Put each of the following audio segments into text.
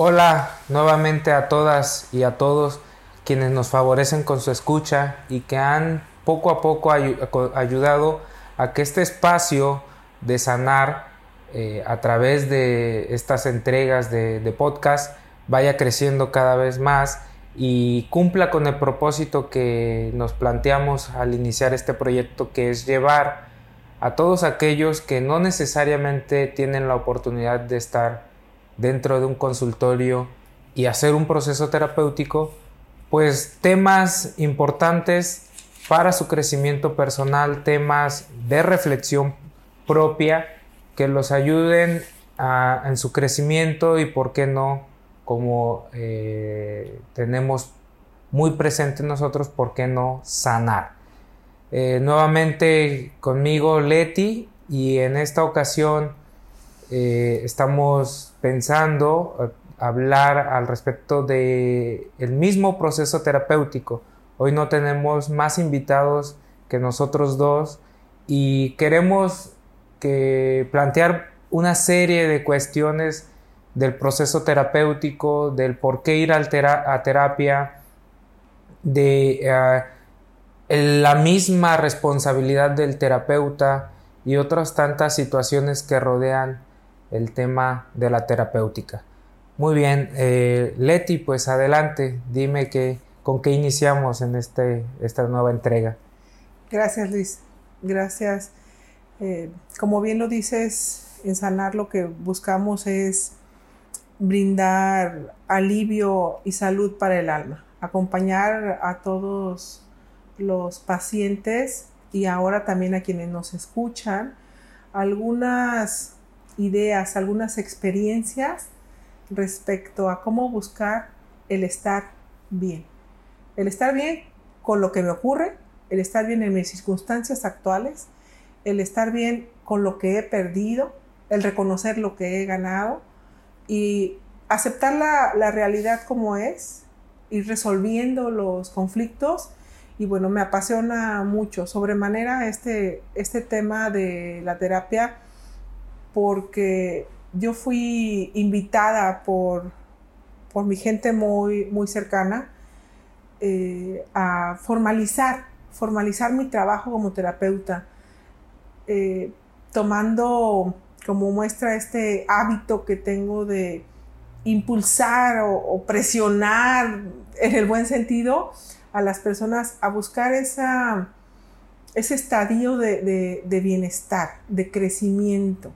Hola nuevamente a todas y a todos quienes nos favorecen con su escucha y que han poco a poco ayudado a que este espacio de sanar eh, a través de estas entregas de, de podcast vaya creciendo cada vez más y cumpla con el propósito que nos planteamos al iniciar este proyecto que es llevar a todos aquellos que no necesariamente tienen la oportunidad de estar dentro de un consultorio y hacer un proceso terapéutico, pues temas importantes para su crecimiento personal, temas de reflexión propia que los ayuden en su crecimiento y, por qué no, como eh, tenemos muy presente nosotros, ¿por qué no sanar? Eh, nuevamente conmigo Leti y en esta ocasión eh, estamos pensando eh, hablar al respecto de mismo proceso terapéutico. Hoy no tenemos más invitados que nosotros dos y queremos que plantear una serie de cuestiones del proceso terapéutico, del por qué ir a terapia, de eh, la misma responsabilidad del terapeuta y otras tantas situaciones que rodean el tema de la terapéutica. Muy bien, eh, Leti, pues adelante, dime con qué iniciamos en este, esta nueva entrega. Gracias, Luis. Gracias. Eh, como bien lo dices, en sanar lo que buscamos es brindar alivio y salud para el alma, acompañar a todos los pacientes y ahora también a quienes nos escuchan algunas ideas, algunas experiencias respecto a cómo buscar el estar bien. El estar bien con lo que me ocurre, el estar bien en mis circunstancias actuales, el estar bien con lo que he perdido, el reconocer lo que he ganado y aceptar la, realidad como es, ir resolviendo los conflictos y bueno, me apasiona mucho sobremanera este, este tema de la terapia porque yo fui invitada por, por mi gente muy, muy cercana eh, a formalizar, formalizar mi trabajo como terapeuta, eh, tomando como muestra este hábito que tengo de impulsar o, presionar en el buen sentido a las personas a buscar esa, ese estadio de bienestar, de crecimiento.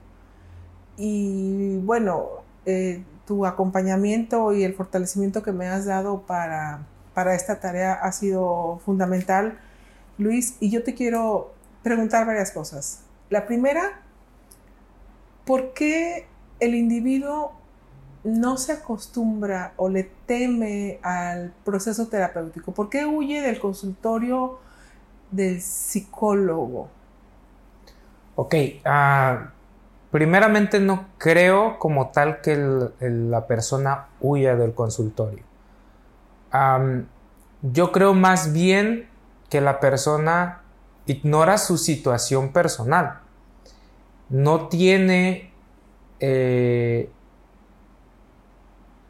Y bueno, eh, tu acompañamiento y el fortalecimiento que me has dado para, para esta tarea ha sido fundamental, Luis. Y yo te quiero preguntar varias cosas. La primera, ¿por qué el individuo no se acostumbra o le teme al proceso terapéutico? ¿Por qué huye del consultorio del psicólogo? Ok, uh, Primeramente no creo como tal que la persona huya del consultorio. yo creo más bien que la persona ignora su situación personal. No tiene eh,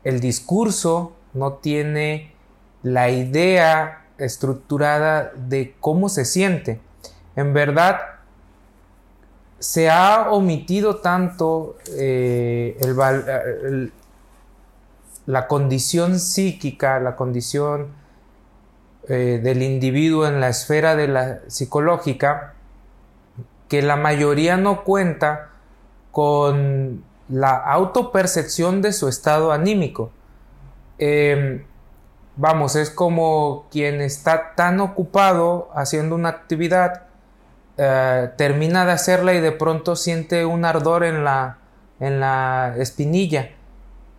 el discurso, no tiene la idea estructurada de cómo se siente. En verdad, se ha omitido tanto eh, la condición psíquica, la condición eh, del individuo en la esfera de la psicológica, que la mayoría no cuenta con la autopercepción de su estado anímico. Em, vamos, es como quien está tan ocupado haciendo una actividad eh, termina de hacerla y de pronto siente un ardor en la, en la espinilla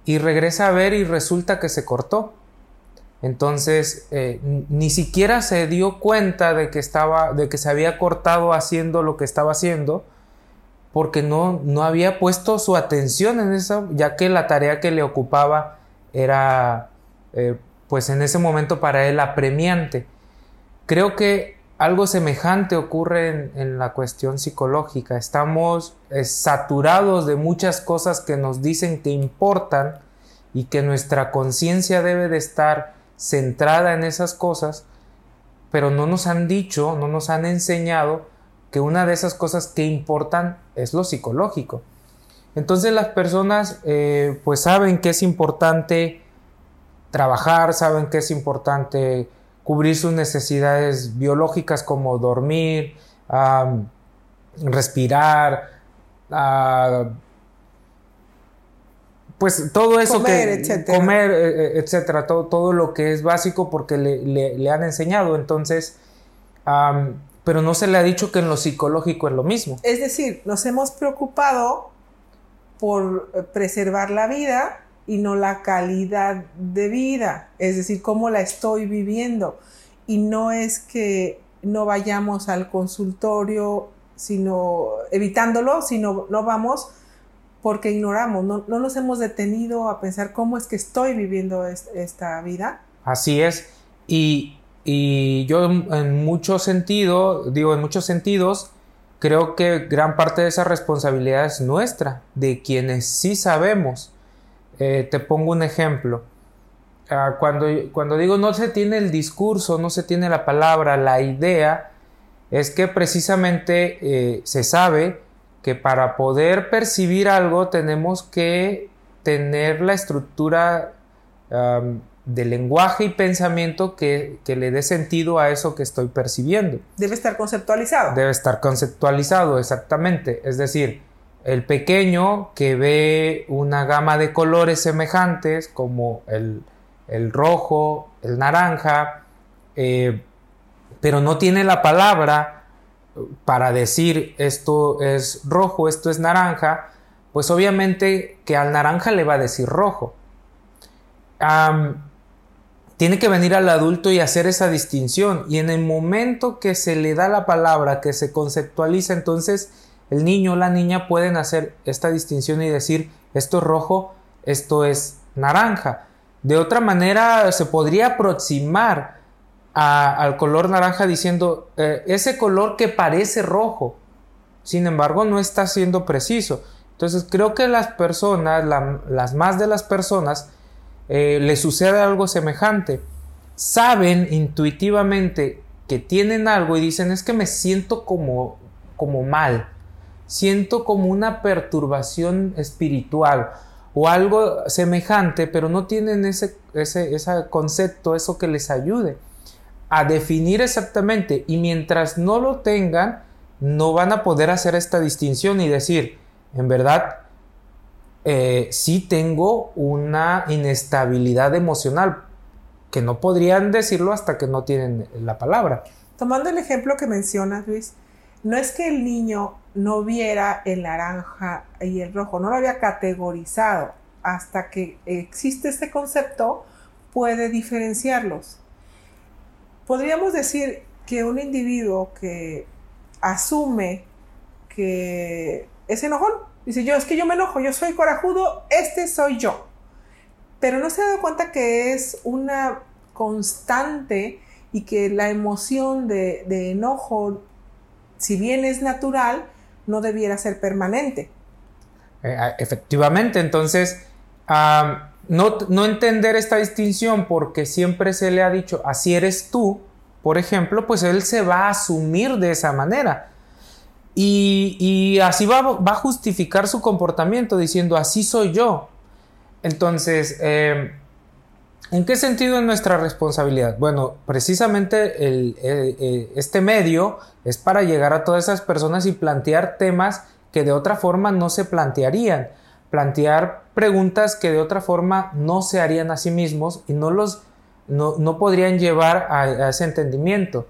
y regresa a ver y resulta que se cortó. Entonces eh, ni siquiera se dio cuenta de que estaba, de que se había cortado haciendo lo que estaba haciendo, porque no, no había puesto su atención en eso, ya que la tarea que le ocupaba era, eh, pues en ese momento para él apremiante. Creo que algo semejante ocurre en, la cuestión psicológica. Estamos eh, saturados de muchas cosas que nos dicen que importan y que nuestra conciencia debe de estar centrada en esas cosas, pero no nos han dicho, no nos han enseñado que una de esas cosas que importan es lo psicológico. Entonces las personas eh, pues saben que es importante trabajar, saben que es importante cubrir sus necesidades biológicas como dormir, respirar, pues todo eso comer, que etcétera. comer, eh, eh, etcétera, todo, todo lo que es básico porque le, le- le han enseñado. Entonces, pero no se le ha dicho que en lo psicológico es lo mismo. Es decir, nos hemos preocupado por eh, preservar la vida y no la calidad de vida, es decir, cómo la estoy viviendo. Y no es que no vayamos al consultorio, sino evitándolo, sino no vamos porque ignoramos, no, no nos hemos detenido a pensar cómo es que estoy viviendo es- esta vida. Así es. Y, y yo en, en mucho sentido, digo, en muchos sentidos, creo que gran parte de esa responsabilidad es nuestra, de quienes sí sabemos. Eh, te pongo un ejemplo. Ah, cuando, cuando digo no se tiene el discurso, no se tiene la palabra, la idea, es que precisamente eh, se sabe que para poder percibir algo tenemos que tener la estructura am, de lenguaje y pensamiento que, que le dé sentido a eso que estoy percibiendo. Debe estar conceptualizado. Debe estar conceptualizado, exactamente. Es decir, el pequeño que ve una gama de colores semejantes como el, el rojo, el naranja, eh, pero no tiene la palabra para decir esto es rojo, esto es naranja, pues obviamente que al naranja le va a decir rojo. Tiene que venir al adulto y hacer esa distinción. Y en el momento que se le da la palabra, que se conceptualiza, entonces el niño o la niña pueden hacer esta distinción y decir esto es rojo, esto es naranja. De otra manera se podría aproximar al color naranja diciendo eh, ese color que parece rojo. Sin embargo, no está siendo preciso. Entonces creo que las personas, la- las más de las personas, eh, les sucede algo semejante. Saben intuitivamente que tienen algo y dicen es que me siento como, como mal. Siento como una perturbación espiritual o algo semejante, pero no tienen ese, ese, ese concepto, eso que les ayude a definir exactamente. Y mientras no lo tengan, no van a poder hacer esta distinción y decir, en verdad, eh, sí tengo una inestabilidad emocional, que no podrían decirlo hasta que no tienen la palabra. Tomando el ejemplo que mencionas, Luis, no es que el niño no viera el naranja y el rojo, no lo había categorizado. Hasta que existe este concepto, puede diferenciarlos. Podríamos decir que un individuo que asume que es enojón, dice yo, es que yo me enojo, yo soy corajudo, este soy yo. Pero no se ha dado cuenta que es una constante y que la emoción de, de enojo, si bien es natural, no debiera ser permanente. Eh, efectivamente, entonces, ah, no, no entender esta distinción porque siempre se le ha dicho, así eres tú, por ejemplo, pues él se va a asumir de esa manera. Y, así va, va, a justificar su comportamiento diciendo, así soy yo. Entonces, eh, ¿en qué sentido es nuestra responsabilidad? Bueno, precisamente el, el, este medio es para llegar a todas esas personas y plantear temas que de otra forma no se plantearían. Plantear preguntas que de otra forma no se harían a sí mismos y no los no, no podrían llevar a, a ese entendimiento.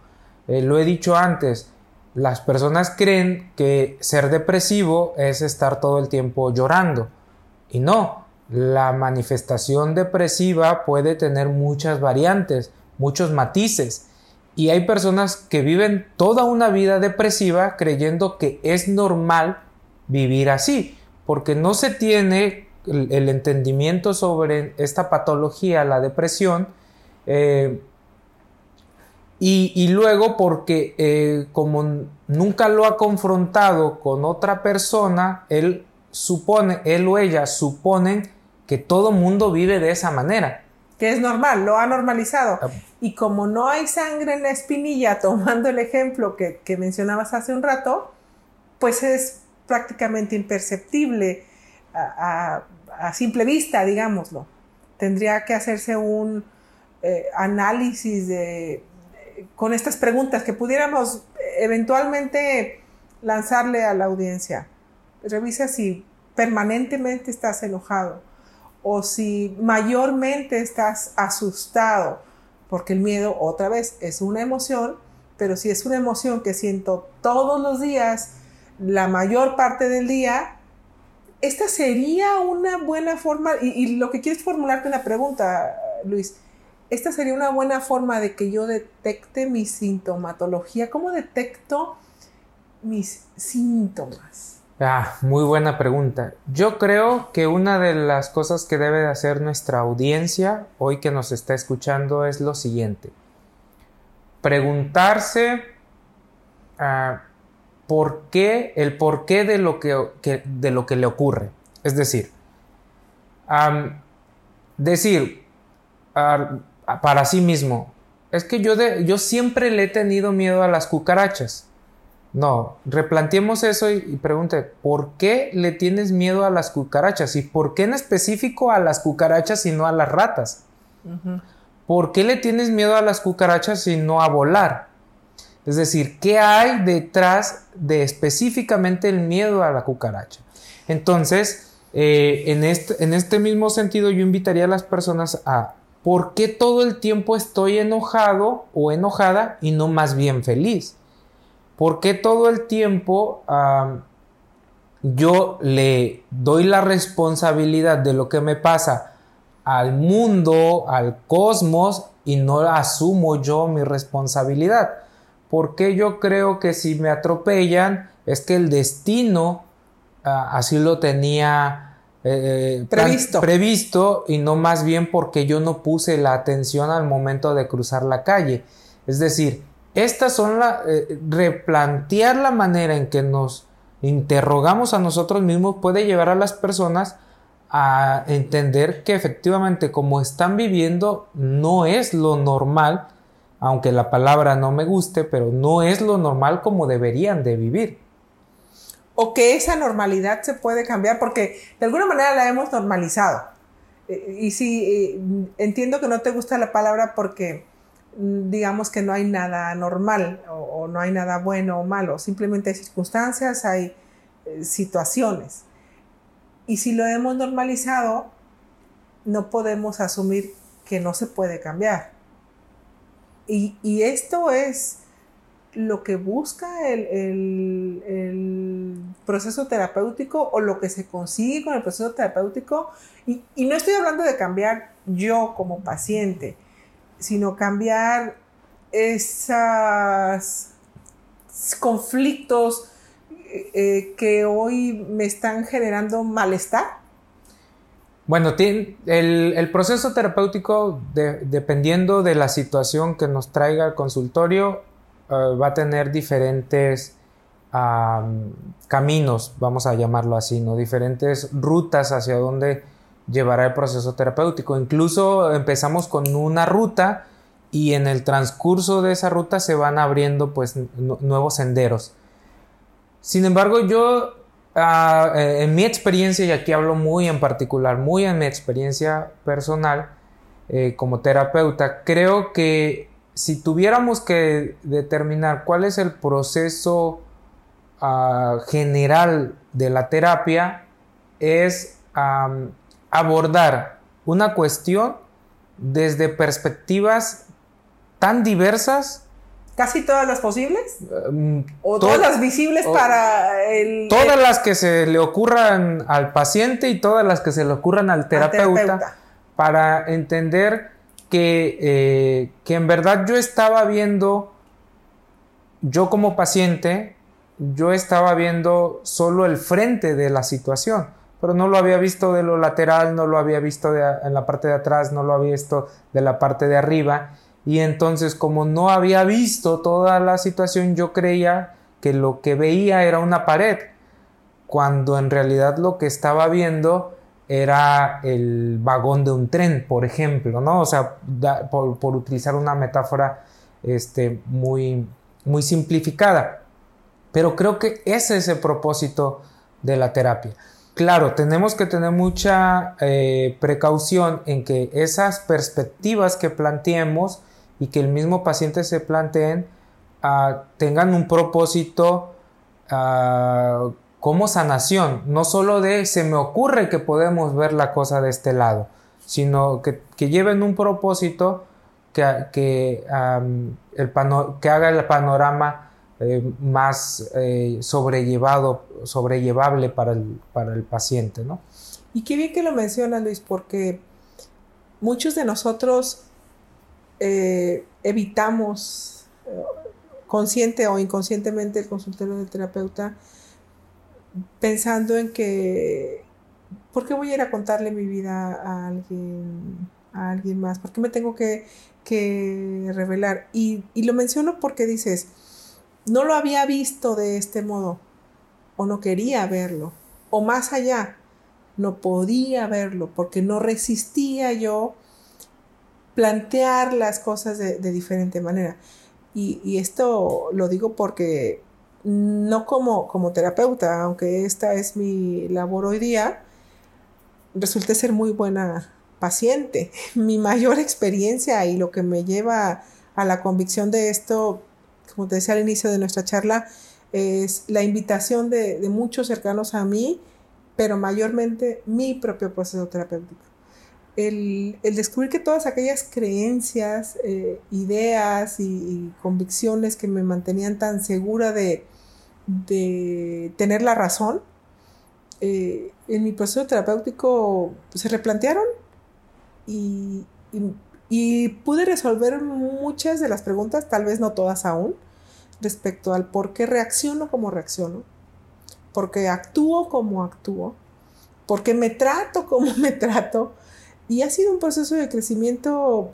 Eh, lo he dicho antes, las personas creen que ser depresivo es estar todo el tiempo llorando. Y no, la manifestación depresiva puede tener muchas variantes, muchos matices. Y hay personas que viven toda una vida depresiva creyendo que es normal vivir así, porque no se tiene el, entendimiento sobre esta patología, la depresión, eh, y, y, luego porque eh, como nunca lo ha confrontado con otra persona, él supone, él o ella suponen que todo mundo vive de esa manera. Que es normal, lo ha normalizado. Ah. Y como no hay sangre en la espinilla, tomando el ejemplo que, mencionabas hace un rato, pues es prácticamente imperceptible a, simple vista, digámoslo. Tendría que hacerse un eh, análisis de, con estas preguntas que pudiéramos eventualmente lanzarle a la audiencia. Revisa si permanentemente estás enojado o si mayormente estás asustado, porque el miedo otra vez es una emoción, pero si es una emoción que siento todos los días, la mayor parte del día, esta sería una buena forma, y, lo que quiero es formularte una pregunta, Luis, esta sería una buena forma de que yo detecte mi sintomatología. ¿Cómo detecto mis síntomas? Ah, muy buena pregunta. Yo creo que una de las cosas que debe de hacer nuestra audiencia hoy que nos está escuchando es lo siguiente. Preguntarse ah, por qué, el porqué de lo que, de lo que le ocurre. Es decir, decir ah, para sí mismo, es que yo, de, yo siempre le he tenido miedo a las cucarachas. No, replanteemos eso y, pregunte, ¿por qué le tienes miedo a las cucarachas? ¿Y por qué en específico a las cucarachas y no a las ratas? ¿Por qué le tienes miedo a las cucarachas y no a volar? Es decir, ¿qué hay detrás de específicamente el miedo a la cucaracha? Entonces, eh, en, este, en este mismo sentido, yo invitaría a las personas a ¿por qué todo el tiempo estoy enojado o enojada y no más bien feliz? ¿Por qué todo el tiempo yo le doy la responsabilidad de lo que me pasa al mundo, al cosmos, y no asumo yo mi responsabilidad? Porque yo creo que si me atropellan es que el destino ah, así lo tenía eh, previsto. previsto y no más bien porque yo no puse la atención al momento de cruzar la calle. Es decir, estas son la, eh, replantear la manera en que nos interrogamos a nosotros mismos puede llevar a las personas a entender que efectivamente como están viviendo no es lo normal, aunque la palabra no me guste, pero no es lo normal como deberían de vivir. O que esa normalidad se puede cambiar porque de alguna manera la hemos normalizado. Eh, y sí, eh, entiendo que no te gusta la palabra porque digamos que no hay nada normal o, no hay nada bueno o malo, simplemente hay circunstancias, hay eh, situaciones. Y si lo hemos normalizado, no podemos asumir que no se puede cambiar. Y, esto es lo que busca el, proceso terapéutico o lo que se consigue con el proceso terapéutico. y no estoy hablando de cambiar yo como paciente, sino cambiar esos conflictos eh, que hoy me están generando malestar? Bueno, el, proceso terapéutico, dependiendo de la situación que nos traiga el consultorio, eh, va a tener diferentes caminos, vamos a llamarlo así, ¿no? Diferentes rutas hacia donde llevará el proceso terapéutico. Incluso empezamos con una ruta y en el transcurso de esa ruta se van abriendo pues nuevos senderos. Sin embargo, yo ah, eh, en mi experiencia, y aquí hablo muy en particular, muy en mi experiencia personal eh, como terapeuta, creo que si tuviéramos que determinar cuál es el proceso ah, general de la terapia, es abordar una cuestión desde perspectivas tan diversas. ¿Casi todas las posibles? Em, ¿O todas las visibles para el... Todas las que se le ocurran al paciente y todas las que se le ocurran al terapeuta, para entender que, eh, que en verdad yo estaba viendo, yo como paciente, yo estaba viendo solo el frente de la situación pero no lo había visto de lo lateral, no lo había visto en la parte de atrás, no lo había visto de la parte de arriba. Y entonces como no había visto toda la situación, yo creía que lo que veía era una pared, cuando en realidad lo que estaba viendo era el vagón de un tren, por ejemplo, ¿no? O sea, por, utilizar una metáfora este, muy, muy simplificada. Pero creo que ese es el propósito de la terapia. Claro, tenemos que tener mucha eh, precaución en que esas perspectivas que planteemos y que el mismo paciente se planteen ah, tengan un propósito ah, como sanación, no solo de se me ocurre que podemos ver la cosa de este lado, sino que, lleven un propósito que haga el panorama eh, más eh, sobrellevado, sobrellevable para el, para el paciente, ¿no? Y qué bien que lo menciona Luis, porque muchos de nosotros eh, evitamos consciente o inconscientemente el consultorio del terapeuta pensando en que, ¿por qué voy a ir a contarle mi vida a alguien, a alguien más? ¿Por qué me tengo que, revelar? Y, y, lo menciono porque dices, no lo había visto de este modo, o no quería verlo, o más allá, no podía verlo, porque no resistía yo plantear las cosas de, diferente manera. Y, y, esto lo digo porque no como, como terapeuta, aunque esta es mi labor hoy día, resulté ser muy buena paciente. Mi mayor experiencia y lo que me lleva a la convicción de esto, como te decía al inicio de nuestra charla, es la invitación de, muchos cercanos a mí, pero mayormente mi propio proceso terapéutico. El, descubrir que todas aquellas creencias, eh, ideas y, convicciones que me mantenían tan segura de, de tener la razón, eh, en mi proceso terapéutico se replantearon y, pude resolver muchas de las preguntas, tal vez no todas aún, respecto al por qué reacciono como reacciono, por qué actúo como actúo, por qué me trato como me trato. Y ha sido un proceso de crecimiento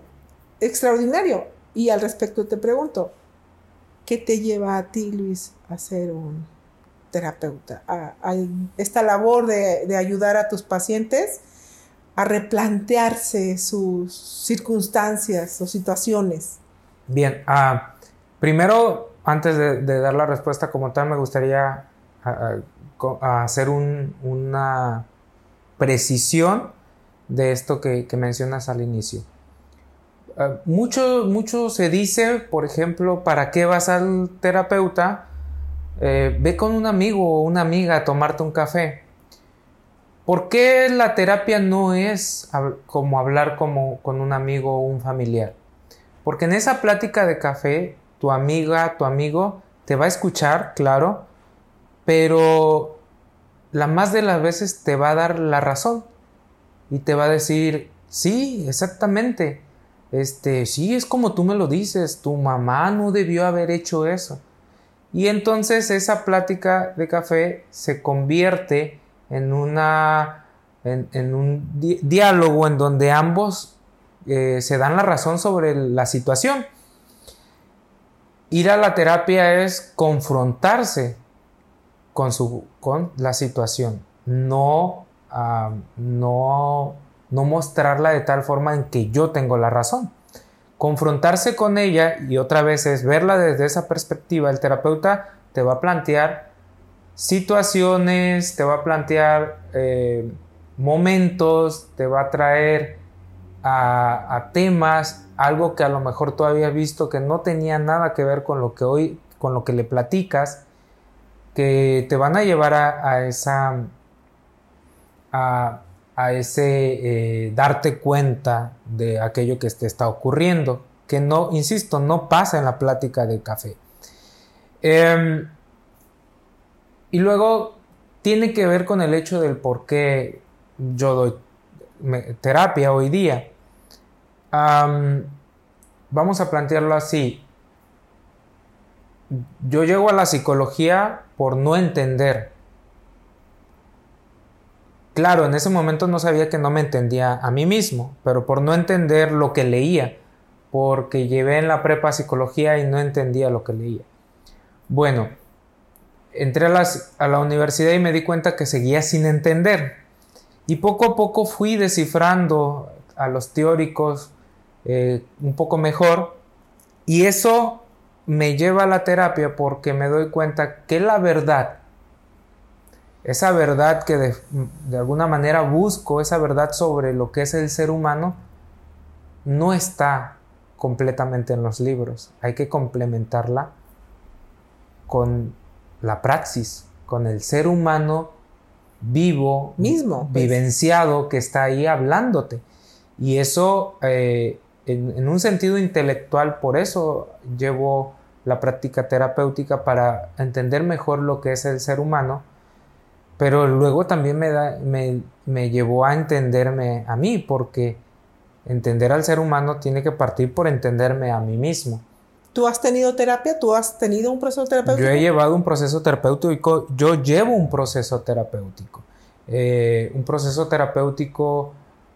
extraordinario. Y al respecto te pregunto, ¿Qué te lleva a ti, Luis, a ser un terapeuta? A, esta labor de, ayudar a tus pacientes a replantearse sus circunstancias o situaciones. Bien, ah, primero, antes de, dar la respuesta como tal, me gustaría hacer una precisión de esto que mencionas al inicio. Ah, mucho, mucho se dice, por ejemplo, ¿para qué vas al terapeuta? Eh, ve con un amigo o una amiga a tomarte un café. ¿Por qué la terapia no es como hablar como con un amigo o un familiar? Porque en esa plática de café, tu amiga, tu amigo, te va a escuchar, claro, pero la más de las veces te va a dar la razón y te va a decir, sí, exactamente, este, sí, es como tú me lo dices, tu mamá no debió haber hecho eso. Y entonces esa plática de café se convierte en una, en, un diálogo en donde ambos eh, se dan la razón sobre la situación. Ir a la terapia es confrontarse con, su, con la situación, no, no no mostrarla de tal forma en que yo tengo la razón. Confrontarse con ella y otra vez es verla desde esa perspectiva. El terapeuta te va a plantear situaciones, te va a plantear eh, momentos, te va a traer a, temas, algo que a lo mejor tú habías visto que no tenía nada que ver con lo que hoy, con lo que le platicas, que te van a llevar a, a esa, a, a ese eh, darte cuenta de aquello que te está ocurriendo, que no, insisto, no pasa en la plática de café. Em, y luego tiene que ver con el hecho del por qué yo doy terapia hoy día. vamos a plantearlo así. Yo llego a la psicología por no entender Claro, en ese momento no sabía que no me entendía a mí mismo, pero por no entender lo que leía, porque llevé en la prepa psicología y no entendía lo que leía. Bueno, entré a, a la universidad y me di cuenta que seguía sin entender. Y poco a poco fui descifrando a los teóricos eh, un poco mejor y eso me lleva a la terapia porque me doy cuenta que la verdad, esa verdad que de alguna manera busco, esa verdad sobre lo que es el ser humano, no está completamente en los libros. Hay que complementarla con la praxis, con el ser humano vivo, mismo, pues. vivenciado, que está ahí hablándote. Y eso, eh, en, un sentido intelectual, por eso llevo la práctica terapéutica para entender mejor lo que es el ser humano, pero luego también me, da, me, me llevó a entenderme a mí, porque entender al ser humano tiene que partir por entenderme a mí mismo. ¿Tú has tenido terapia? ¿Tú has tenido un proceso terapéutico? Yo he llevado un proceso terapéutico, yo llevo un proceso terapéutico. Eh, un proceso terapéutico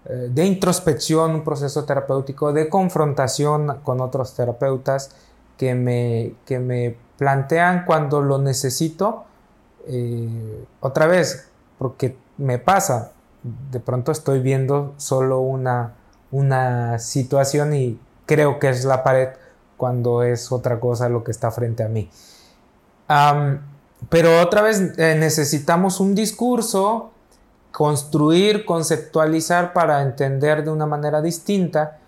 eh, de introspección, un proceso terapéutico de confrontación con otros terapeutas que me, que me plantean cuando lo necesito. Eh, otra vez, porque me pasa, de pronto estoy viendo solo una, una situación y creo que es la pared cuando es otra cosa lo que está frente a mí. pero otra vez eh, necesitamos un discurso, construir, conceptualizar para entender de una manera distinta.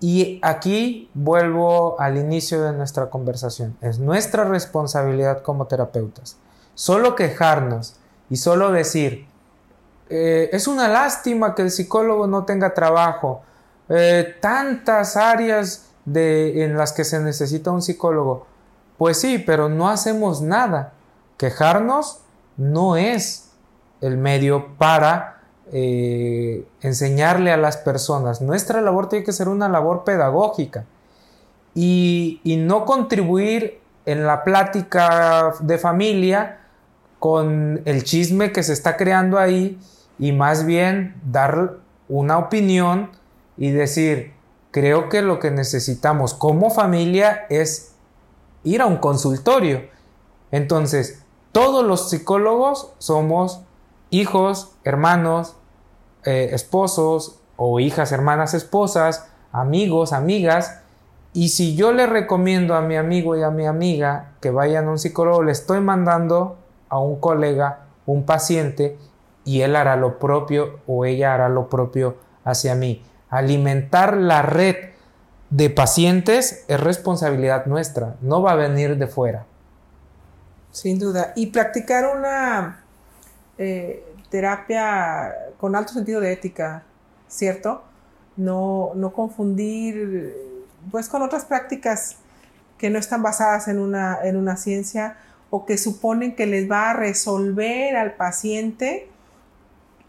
Y aquí vuelvo al inicio de nuestra conversación. Es nuestra responsabilidad como terapeutas. Solo quejarnos y solo decir, eh, es una lástima que el psicólogo no tenga trabajo. Eh, tantas áreas de, en las que se necesita un psicólogo. Pues sí, pero no hacemos nada. Quejarnos no es el medio para eh, enseñarle a las personas. Nuestra labor tiene que ser una labor pedagógica y, y no contribuir en la plática de familia con el chisme que se está creando ahí y más bien dar una opinión y decir, creo que lo que necesitamos como familia es ir a un consultorio. Entonces, todos los psicólogos somos hijos, hermanos, eh, esposos o hijas, hermanas, esposas, amigos, amigas. Y si yo le recomiendo a mi amigo y a mi amiga que vayan a un psicólogo, le estoy mandando a un colega, un paciente, y él hará lo propio o ella hará lo propio hacia mí alimentar la red de pacientes es responsabilidad nuestra, no va a venir de fuera. Sin duda. Y practicar una eh, terapia con alto sentido de ética, ¿cierto? No, no confundir pues con otras prácticas que no están basadas en una, en una ciencia o que suponen que les va a resolver al paciente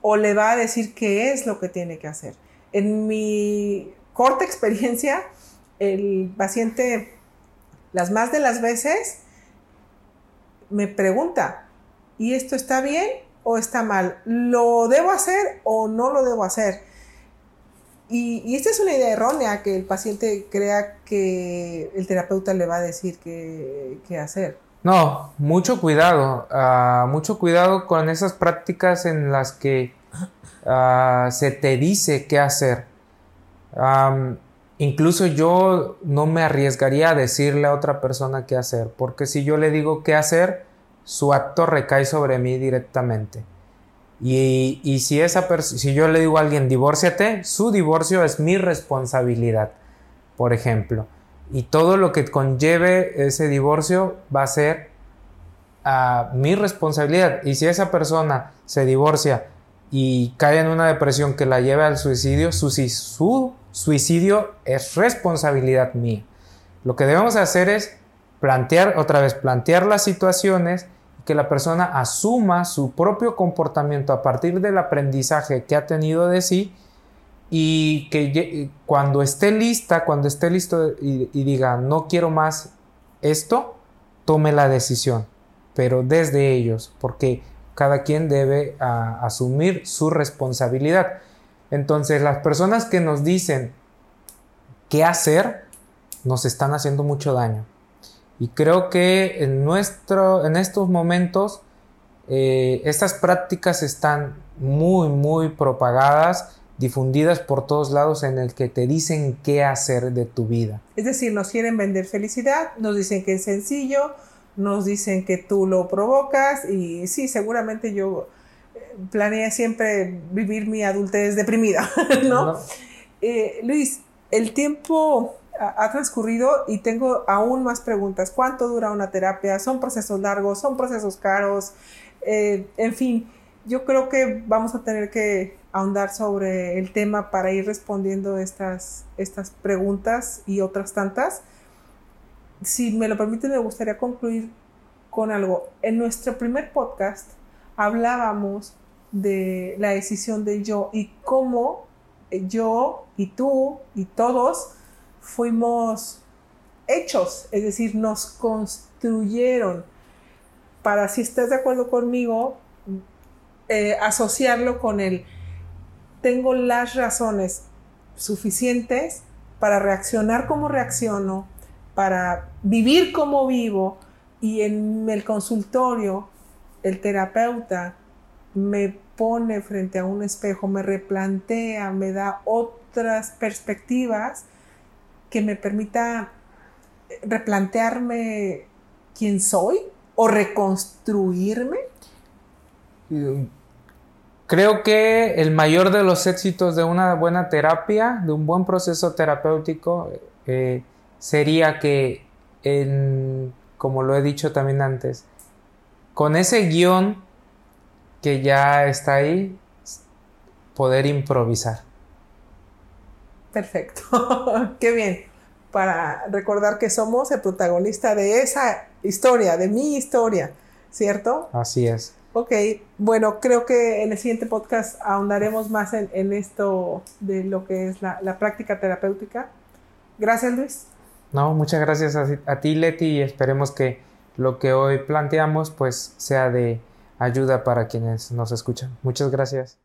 o le va a decir qué es lo que tiene que hacer. En mi corta experiencia, el paciente, las más de las veces, me pregunta, ¿y esto está bien o está mal? ¿Lo debo hacer o no lo debo hacer? Y, esta es una idea errónea, que el paciente crea que el terapeuta le va a decir qué, hacer. No, mucho cuidado, ah, mucho cuidado con esas prácticas en las que Ah, se te dice qué hacer. incluso yo no me arriesgaría a decirle a otra persona qué hacer, porque si yo le digo qué hacer, su acto recae sobre mí directamente. Y, y si, esa si yo le digo a alguien, divórciate, su divorcio es mi responsabilidad, por ejemplo. Y todo lo que conlleve ese divorcio va a ser a mi responsabilidad. Y si esa persona se divorcia y cae en una depresión que la lleve al suicidio, su, su suicidio es responsabilidad mía. Lo que debemos hacer es plantear, otra vez, plantear las situaciones, que la persona asuma su propio comportamiento a partir del aprendizaje que ha tenido de sí y que cuando esté lista, cuando esté listo y, y diga no quiero más esto, tome la decisión, pero desde ellos, porque cada quien debe asumir su responsabilidad. Entonces, las personas que nos dicen qué hacer, nos están haciendo mucho daño. Y creo que en, nuestro, en estos momentos eh, estas prácticas están muy, muy propagadas, difundidas por todos lados en el que te dicen qué hacer de tu vida. Es decir, nos quieren vender felicidad, nos dicen que es sencillo, nos dicen que tú lo provocas y sí, seguramente yo eh, planeé siempre vivir mi adultez deprimida, ¿no? Eh, Luis, el tiempo ha transcurrido y tengo aún más preguntas. ¿Cuánto dura una terapia? ¿Son procesos largos? ¿Son procesos caros? Eh, en fin, yo creo que vamos a tener que ahondar sobre el tema para ir respondiendo estas, estas preguntas y otras tantas. Si me lo permite, me gustaría concluir con algo. En nuestro primer podcast hablábamos de la decisión de yo y cómo yo y tú y todos fuimos hechos, es decir, nos construyeron para, si estás de acuerdo conmigo, eh, asociarlo con el, tengo las razones suficientes para reaccionar como reacciono, para vivir como vivo y en el consultorio el terapeuta me pone frente a un espejo, me replantea, me da otras perspectivas que me permita replantearme quién soy o reconstruirme? Creo que el mayor de los éxitos de una buena terapia, de un buen proceso terapéutico, eh, sería que, como lo he dicho también antes, con ese guion que ya está ahí, poder improvisar. Perfecto, qué bien. Para recordar que somos el protagonista de esa historia, de mi historia, ¿cierto? Así es. Ok, bueno, creo que en el siguiente podcast ahondaremos más en, esto de lo que es la, práctica terapéutica. Gracias, Luis. No, muchas gracias a, a ti, Leti, y esperemos que lo que hoy planteamos pues sea de ayuda para quienes nos escuchan. Muchas gracias.